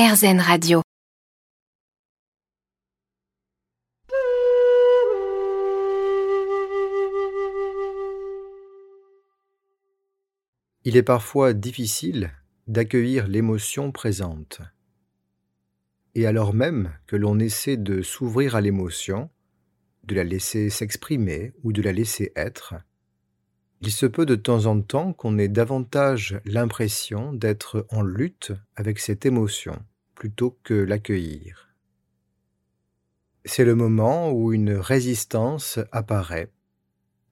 RZN Radio. Il est parfois difficile d'accueillir l'émotion présente. Et alors même que l'on essaie de s'ouvrir à l'émotion, de la laisser s'exprimer ou de la laisser être, il se peut de temps en temps qu'on ait davantage l'impression d'être en lutte avec cette émotion plutôt que l'accueillir. C'est le moment où une résistance apparaît,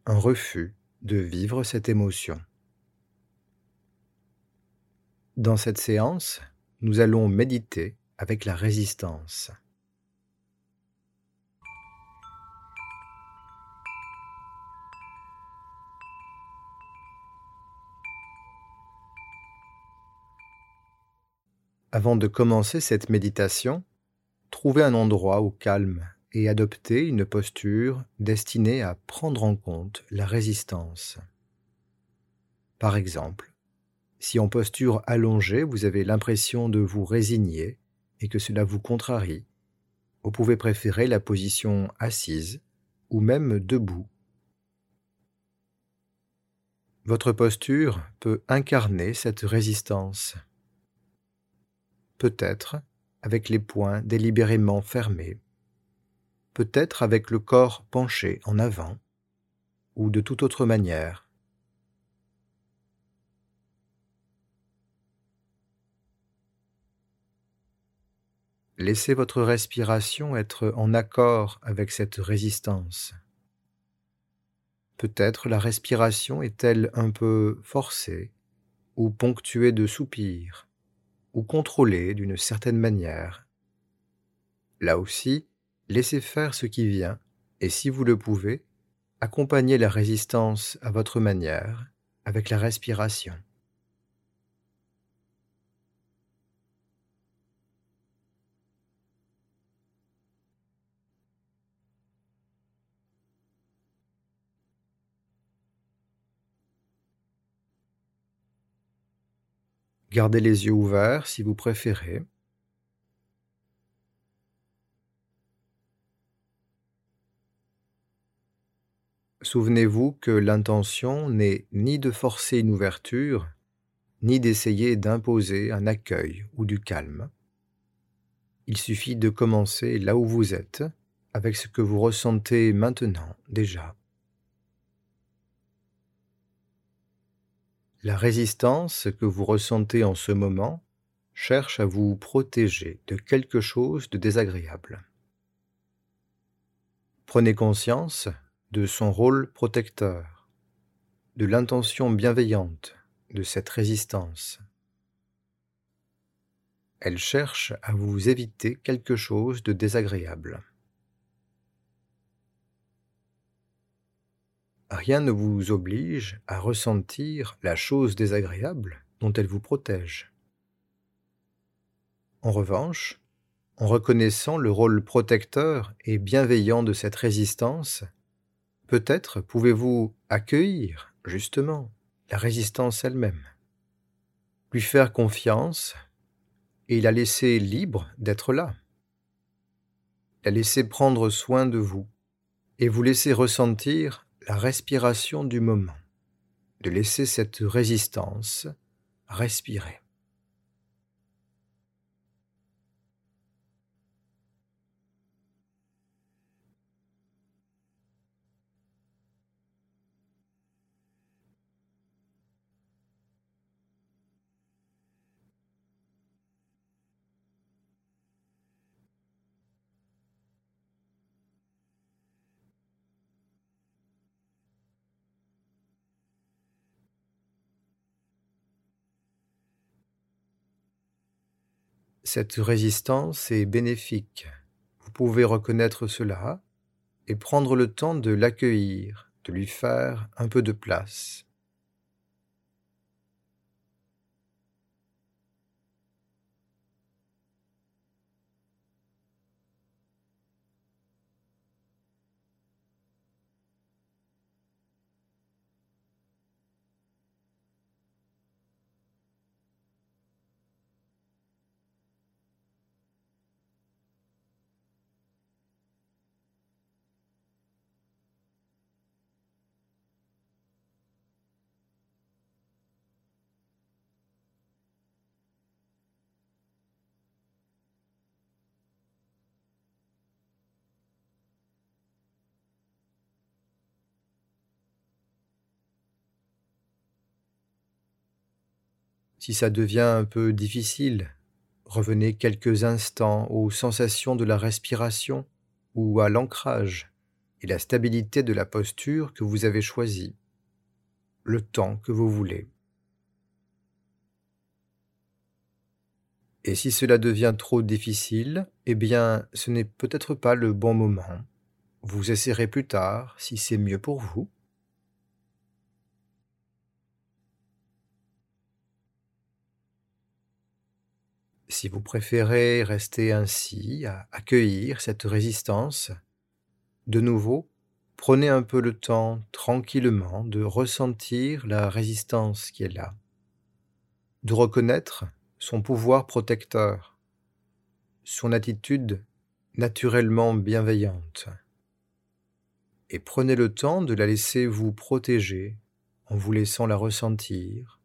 un refus de vivre cette émotion. Dans cette séance, nous allons méditer avec la résistance. Avant de commencer cette méditation, trouvez un endroit au calme et adoptez une posture destinée à prendre en compte la résistance. Par exemple, si en posture allongée vous avez l'impression de vous résigner et que cela vous contrarie, vous pouvez préférer la position assise ou même debout. Votre posture peut incarner cette résistance peut-être avec les poings délibérément fermés, peut-être avec le corps penché en avant, ou de toute autre manière. Laissez votre respiration être en accord avec cette résistance. Peut-être la respiration est-elle un peu forcée ou ponctuée de soupirs ou contrôler d'une certaine manière. Là aussi, laissez faire ce qui vient, et si vous le pouvez, accompagnez la résistance à votre manière, avec la respiration. Gardez les yeux ouverts si vous préférez. Souvenez-vous que l'intention n'est ni de forcer une ouverture, ni d'essayer d'imposer un accueil ou du calme. Il suffit de commencer là où vous êtes, avec ce que vous ressentez maintenant déjà. La résistance que vous ressentez en ce moment cherche à vous protéger de quelque chose de désagréable. Prenez conscience de son rôle protecteur, de l'intention bienveillante de cette résistance. Elle cherche à vous éviter quelque chose de désagréable. Rien ne vous oblige à ressentir la chose désagréable dont elle vous protège. En revanche, en reconnaissant le rôle protecteur et bienveillant de cette résistance, peut-être pouvez-vous accueillir, justement, la résistance elle-même, lui faire confiance et la laisser libre d'être là, la laisser prendre soin de vous et vous laisser ressentir la respiration du moment, de laisser cette résistance respirer. Cette résistance est bénéfique. Vous pouvez reconnaître cela et prendre le temps de l'accueillir, de lui faire un peu de place. Si ça devient un peu difficile, revenez quelques instants aux sensations de la respiration ou à l'ancrage et la stabilité de la posture que vous avez choisie, le temps que vous voulez. Et si cela devient trop difficile, eh bien, ce n'est peut-être pas le bon moment. Vous essaierez plus tard si c'est mieux pour vous. Si vous préférez rester ainsi, à accueillir cette résistance, de nouveau, prenez un peu le temps tranquillement de ressentir la résistance qui est là, de reconnaître son pouvoir protecteur, son attitude naturellement bienveillante. Et prenez le temps de la laisser vous protéger en vous laissant la ressentir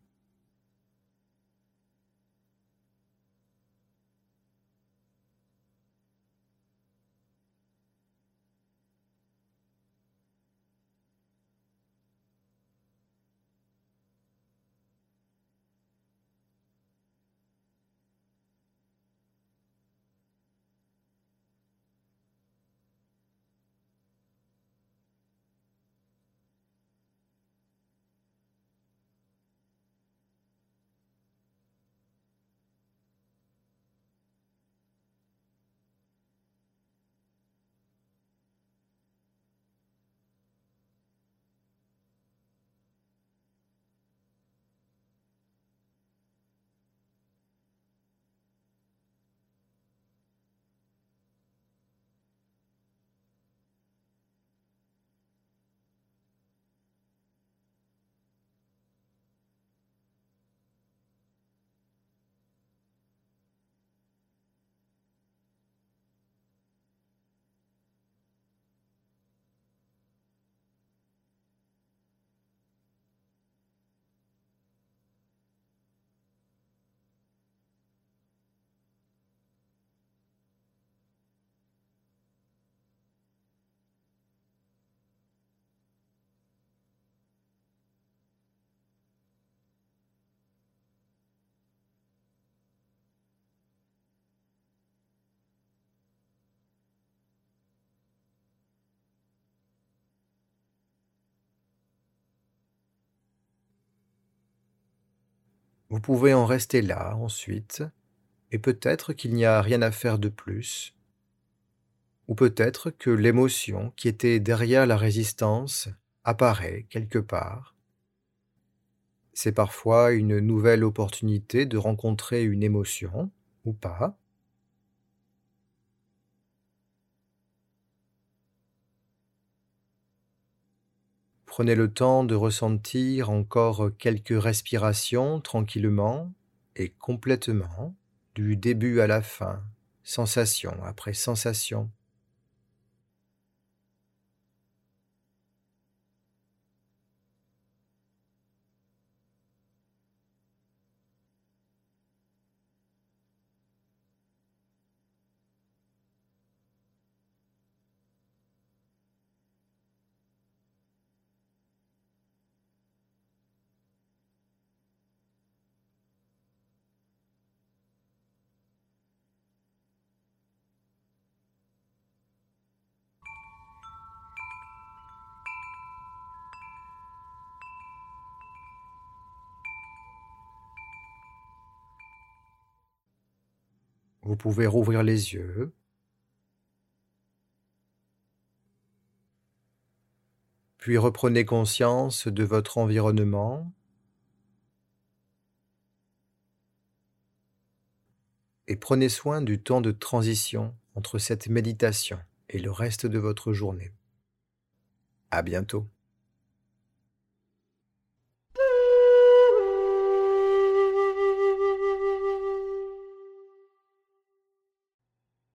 Vous pouvez en rester là ensuite, et peut-être qu'il n'y a rien à faire de plus, ou peut-être que l'émotion qui était derrière la résistance apparaît quelque part. C'est parfois une nouvelle opportunité de rencontrer une émotion, ou pas, Prenez le temps de ressentir encore quelques respirations tranquillement et complètement, du début à la fin, sensation après sensation. Vous pouvez rouvrir les yeux. Puis reprenez conscience de votre environnement. Et prenez soin du temps de transition entre cette méditation et le reste de votre journée. À bientôt.